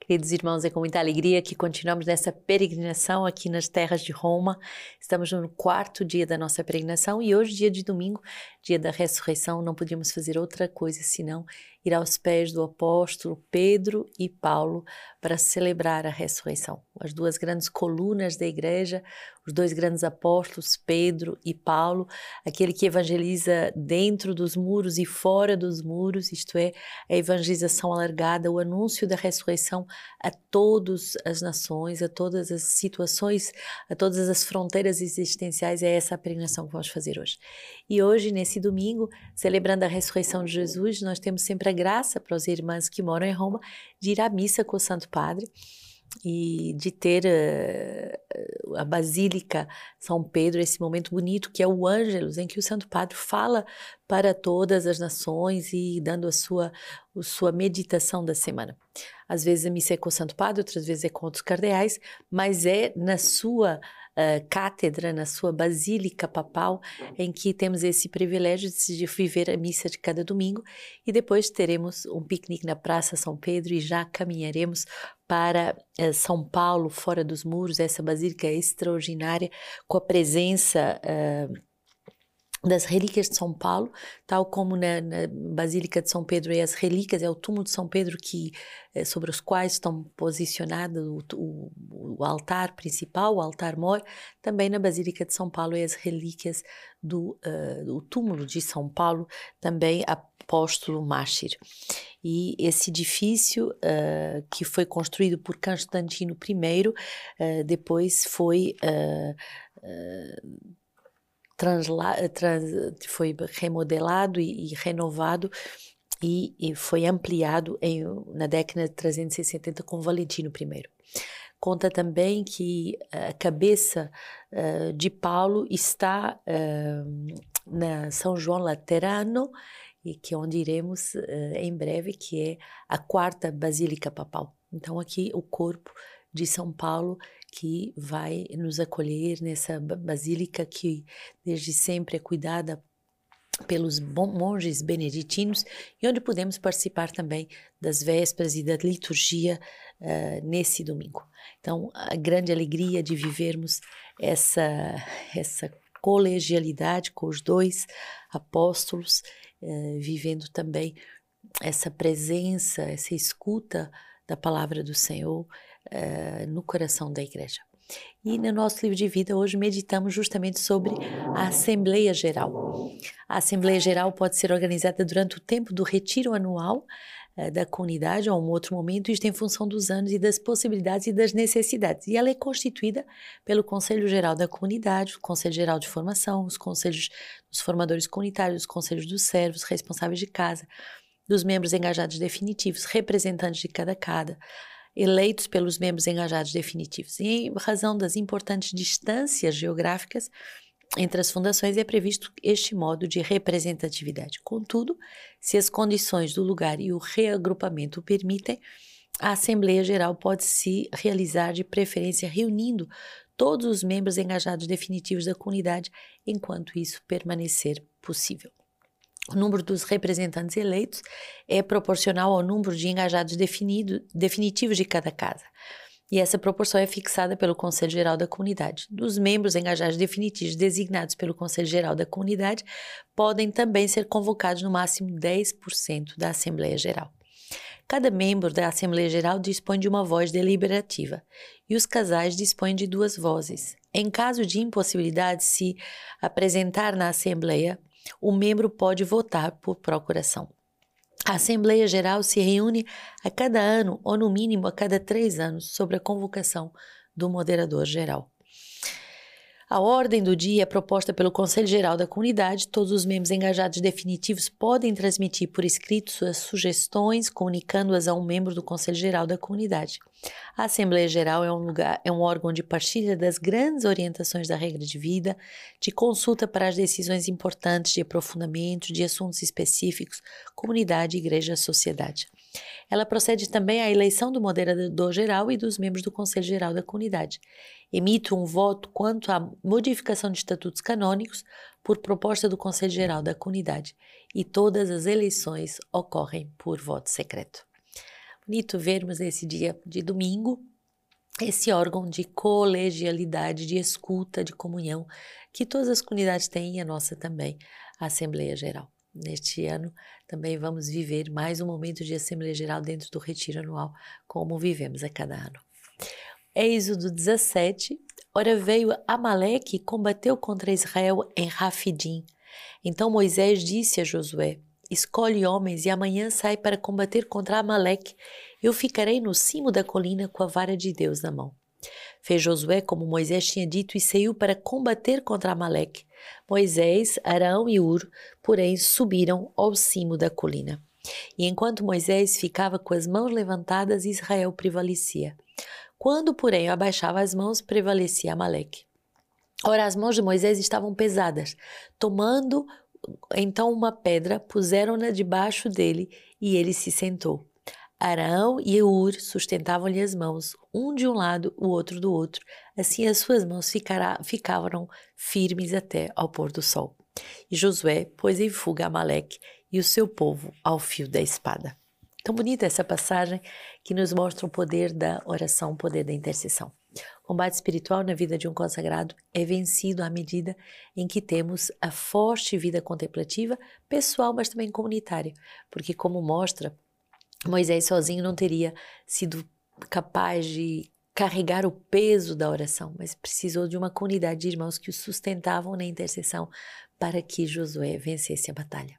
Queridos irmãos, é com muita alegria que continuamos nessa peregrinação aqui nas terras de Roma. Estamos no quarto dia da nossa peregrinação e hoje, dia de domingo, dia da ressurreição, não podíamos fazer outra coisa senão ir aos pés do apóstolo Pedro e Paulo para celebrar a ressurreição. As duas grandes colunas da igreja, os dois grandes apóstolos, Pedro e Paulo, aquele que evangeliza dentro dos muros e fora dos muros, isto é, a evangelização alargada, o anúncio da ressurreição a todas as nações, a todas as situações, a todas as fronteiras existenciais. É essa a peregrinação que vamos fazer hoje. E hoje, nesse domingo, celebrando a ressurreição de Jesus, nós temos sempre a graça para os irmãos que moram em Roma de ir à missa com o Santo Padre e de ter uh, a Basílica São Pedro, esse momento bonito que é o Ângelus, em que o Santo Padre fala para todas as nações e dando a sua, a sua meditação da semana. Às vezes a missa é com o Santo Padre, outras vezes é com outros cardeais, mas é na sua cátedra, na sua basílica papal, em que temos esse privilégio de viver a missa de cada domingo e depois teremos um piquenique na Praça São Pedro e já caminharemos para uh, São Paulo, fora dos muros, essa basílica extraordinária, com a presença. Uh, das relíquias de São Paulo, tal como na, na, Basílica de São Pedro é as relíquias, é o túmulo de São Pedro que é, sobre os quais estão posicionados o, o, o, altar principal, o altar-mor, também na Basílica de São Paulo é as relíquias do, uh, do túmulo de São Paulo, também apóstolo Mártir. E esse edifício uh, que foi construído por Constantino I, uh, depois foi transla, trans, foi remodelado e, e renovado e, e, foi ampliado em, na década de 370 com Valentino I. Conta também que a cabeça uh, de Paulo está uh, na São João Laterano, e que é onde iremos uh, em breve, que é a quarta basílica papal. Então aqui o corpo de São Paulo que vai nos acolher nessa basílica que desde sempre é cuidada pelos monges beneditinos e onde podemos participar também das vésperas e da liturgia uh, nesse domingo. Então, a grande alegria de vivermos essa, essa colegialidade com os dois apóstolos, uh, vivendo também essa presença, essa escuta da palavra do Senhor uh, no coração da igreja. E no nosso livro de vida hoje meditamos justamente sobre a Assembleia Geral. A Assembleia Geral pode ser organizada durante o tempo do retiro anual uh, da comunidade ou um outro momento, isto em função dos anos e das possibilidades e das necessidades. E ela é constituída pelo Conselho Geral da Comunidade, o Conselho Geral de Formação, os conselhos dos formadores comunitários, os conselhos dos servos, responsáveis de casa, dos membros engajados definitivos, representantes de cada cada, eleitos pelos membros engajados definitivos. E em razão das importantes distâncias geográficas entre as fundações, é previsto este modo de representatividade. Contudo, se as condições do lugar e o reagrupamento o permitem, a Assembleia Geral pode se realizar de preferência reunindo todos os membros engajados definitivos da comunidade, enquanto isso permanecer possível. O número dos representantes eleitos é proporcional ao número de engajados definido, definitivos de cada casa. E essa proporção é fixada pelo Conselho Geral da Comunidade. Dos membros engajados definitivos designados pelo Conselho Geral da Comunidade, podem também ser convocados no máximo 10% da Assembleia Geral. Cada membro da Assembleia Geral dispõe de uma voz deliberativa e os casais dispõem de duas vozes. Em caso de impossibilidade de se apresentar na Assembleia, o membro pode votar por procuração. A Assembleia Geral se reúne a cada ano, ou no mínimo a cada três anos, sobre a convocação do moderador geral. A ordem do dia é proposta pelo Conselho Geral da Comunidade. Todos os membros engajados definitivos podem transmitir por escrito suas sugestões, comunicando-as a um membro do Conselho Geral da Comunidade. A Assembleia Geral é um lugar, é um órgão de partilha das grandes orientações da regra de vida, de consulta para as decisões importantes de aprofundamento de assuntos específicos, comunidade, igreja, sociedade. Ela procede também à eleição do moderador geral e dos membros do Conselho Geral da Comunidade emite um voto quanto à modificação de estatutos canônicos por proposta do Conselho Geral da Comunidade e todas as eleições ocorrem por voto secreto. Bonito vermos nesse dia de domingo esse órgão de colegialidade, de escuta, de comunhão, que todas as comunidades têm e a nossa também, a Assembleia Geral. Neste ano também vamos viver mais um momento de Assembleia Geral dentro do Retiro Anual, como vivemos a cada ano. Êxodo 17, ora veio Amaleque e combateu contra Israel em Rafidim. Então Moisés disse a Josué, escolhe homens e amanhã sai para combater contra Amaleque. Eu ficarei no cimo da colina com a vara de Deus na mão. Fez Josué como Moisés tinha dito e saiu para combater contra Amaleque. Moisés, Arão e Ur, porém, subiram ao cimo da colina. E enquanto Moisés ficava com as mãos levantadas, Israel prevalecia. Quando, porém, abaixava as mãos, prevalecia Amaleque. Ora, as mãos de Moisés estavam pesadas. Tomando então uma pedra, puseram-na debaixo dele e ele se sentou. Arão e Eur sustentavam-lhe as mãos, um de um lado, o outro do outro. Assim as suas mãos ficará, ficavam firmes até ao pôr do sol. E Josué pôs em fuga Amaleque e o seu povo ao fio da espada. Tão bonita essa passagem que nos mostra o poder da oração, o poder da intercessão. O combate espiritual na vida de um consagrado é vencido à medida em que temos a forte vida contemplativa, pessoal, mas também comunitária, porque, como mostra Moisés sozinho não teria sido capaz de carregar o peso da oração, mas precisou de uma comunidade de irmãos que o sustentavam na intercessão para que Josué vencesse a batalha.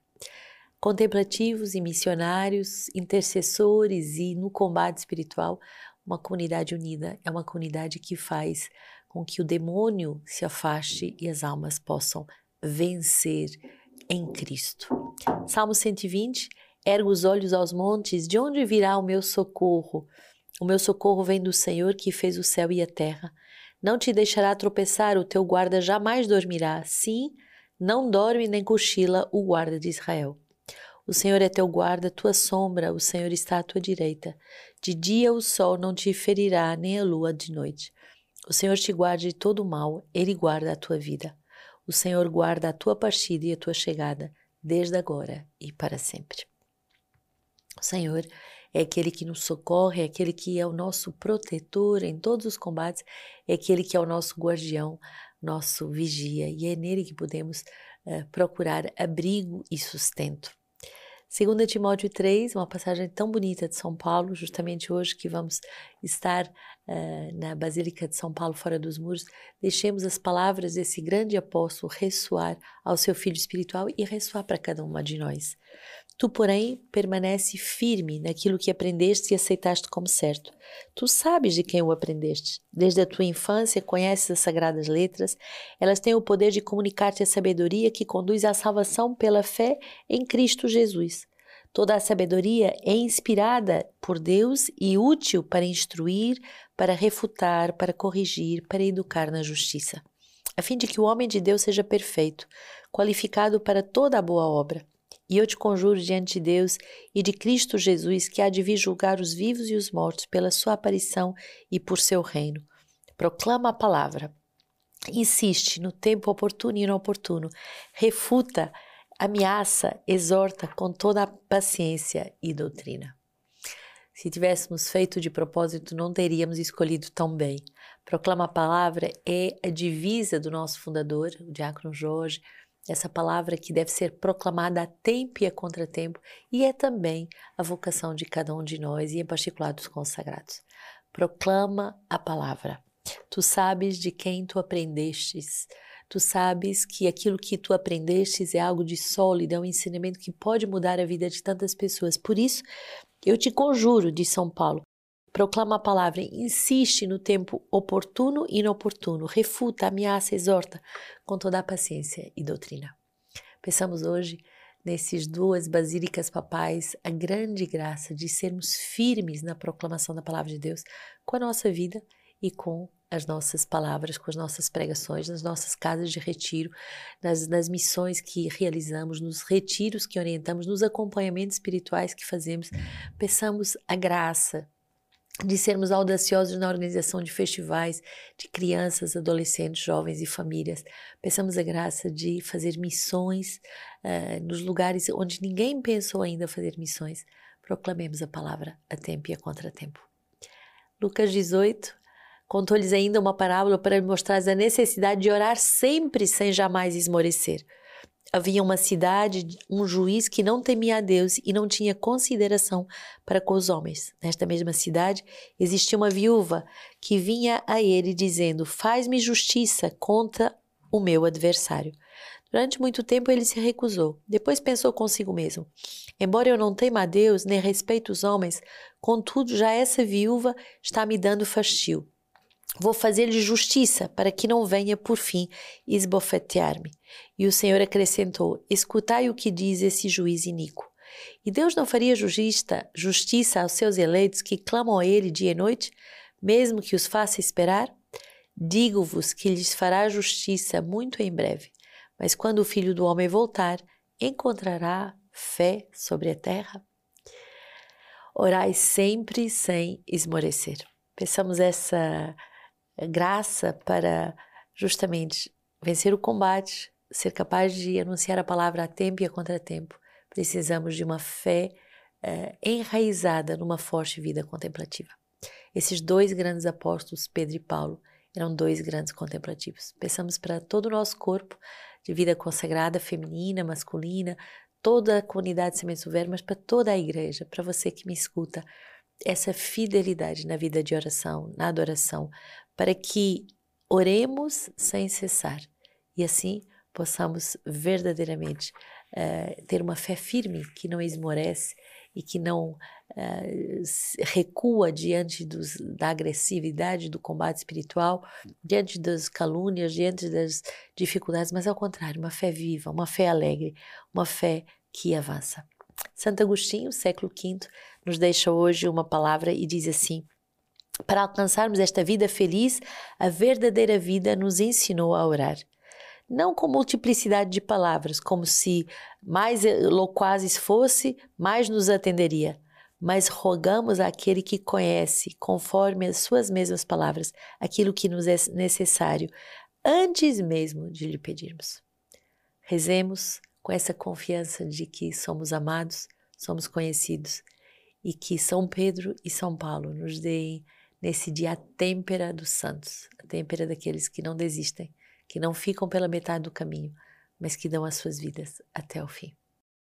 Contemplativos e missionários, intercessores e no combate espiritual, uma comunidade unida é uma comunidade que faz com que o demônio se afaste e as almas possam vencer em Cristo. Salmo 120 Ergo os olhos aos montes, de onde virá o meu socorro? O meu socorro vem do Senhor que fez o céu e a terra. Não te deixará tropeçar, o teu guarda jamais dormirá. Sim, não dorme nem cochila o guarda de Israel. O Senhor é teu guarda, tua sombra, o Senhor está à tua direita. De dia o sol não te ferirá, nem a lua de noite. O Senhor te guarda de todo mal, ele guarda a tua vida. O Senhor guarda a tua partida e a tua chegada, desde agora e para sempre. O Senhor é aquele que nos socorre, é aquele que é o nosso protetor em todos os combates, é aquele que é o nosso guardião, nosso vigia, e é nele que podemos uh, procurar abrigo e sustento. 2 Timóteo 3, uma passagem tão bonita de São Paulo, justamente hoje que vamos estar uh, na Basílica de São Paulo, fora dos muros, deixemos as palavras desse grande apóstolo ressoar ao seu filho espiritual e ressoar para cada uma de nós. Tu, porém, permanece firme naquilo que aprendeste e aceitaste como certo. Tu sabes de quem o aprendeste. Desde a tua infância conheces as sagradas letras. Elas têm o poder de comunicar-te a sabedoria que conduz à salvação pela fé em Cristo Jesus. Toda a sabedoria é inspirada por Deus e útil para instruir, para refutar, para corrigir, para educar na justiça, a fim de que o homem de Deus seja perfeito, qualificado para toda a boa obra. E eu te conjuro diante de Deus e de Cristo Jesus, que há de vir julgar os vivos e os mortos pela sua aparição e por seu reino. Proclama a palavra. Insiste no tempo oportuno e inoportuno. Refuta, ameaça, exorta com toda a paciência e doutrina. Se tivéssemos feito de propósito, não teríamos escolhido tão bem. Proclama a palavra é a divisa do nosso fundador, o diácono Jorge, essa palavra que deve ser proclamada a tempo e a contratempo, e é também a vocação de cada um de nós, e em particular dos consagrados. Proclama a palavra. Tu sabes de quem tu aprendestes. Tu sabes que aquilo que tu aprendestes é algo de sólido, é um ensinamento que pode mudar a vida de tantas pessoas. Por isso, eu te conjuro, de São Paulo, proclama a palavra, insiste no tempo oportuno e inoportuno, refuta, ameaça, exorta, com toda a paciência e doutrina. Pensamos hoje nesses duas basílicas papais a grande graça de sermos firmes na proclamação da palavra de Deus com a nossa vida e com as nossas palavras, com as nossas pregações, nas nossas casas de retiro, nas, nas missões que realizamos, nos retiros que orientamos, nos acompanhamentos espirituais que fazemos. Peçamos a graça de sermos audaciosos na organização de festivais de crianças, adolescentes, jovens e famílias. Peçamos a graça de fazer missões uh, nos lugares onde ninguém pensou ainda fazer missões, proclamemos a palavra a tempo e a contratempo. Lucas 18 contou-lhes ainda uma parábola para mostrar a necessidade de orar sempre sem jamais esmorecer. Havia uma cidade, um juiz que não temia a Deus e não tinha consideração para com os homens. Nesta mesma cidade existia uma viúva que vinha a ele dizendo: Faz-me justiça contra o meu adversário. Durante muito tempo ele se recusou. Depois pensou consigo mesmo: Embora eu não tema a Deus nem respeito os homens, contudo já essa viúva está me dando fastio. Vou fazer-lhe justiça para que não venha por fim esbofetear-me. E o Senhor acrescentou: Escutai o que diz esse juiz iníquo. E Deus não faria justiça, justiça aos seus eleitos que clamam a Ele dia e noite, mesmo que os faça esperar? Digo-vos que lhes fará justiça muito em breve. Mas quando o filho do homem voltar, encontrará fé sobre a terra? Orai sempre sem esmorecer. Peçamos essa graça para justamente vencer o combate, ser capaz de anunciar a palavra a tempo e a contratempo. Precisamos de uma fé eh, enraizada numa forte vida contemplativa. Esses dois grandes apóstolos, Pedro e Paulo, eram dois grandes contemplativos. Pensamos para todo o nosso corpo de vida consagrada, feminina, masculina, toda a comunidade Semente Verbo, mas para toda a igreja, para você que me escuta, essa fidelidade na vida de oração, na adoração, para que oremos sem cessar e assim possamos verdadeiramente uh, ter uma fé firme que não esmorece e que não uh, recua diante dos, da agressividade do combate espiritual, diante das calúnias, diante das dificuldades, mas ao contrário, uma fé viva, uma fé alegre, uma fé que avança. Santo Agostinho, século V, nos deixa hoje uma palavra e diz assim: Para alcançarmos esta vida feliz, a verdadeira vida nos ensinou a orar não com multiplicidade de palavras, como se mais loquazes fosse, mais nos atenderia, mas rogamos àquele que conhece, conforme as suas mesmas palavras, aquilo que nos é necessário, antes mesmo de lhe pedirmos. Rezemos com essa confiança de que somos amados, somos conhecidos e que São Pedro e São Paulo nos deem nesse dia a têmpera dos santos, a têmpera daqueles que não desistem que não ficam pela metade do caminho, mas que dão as suas vidas até o fim.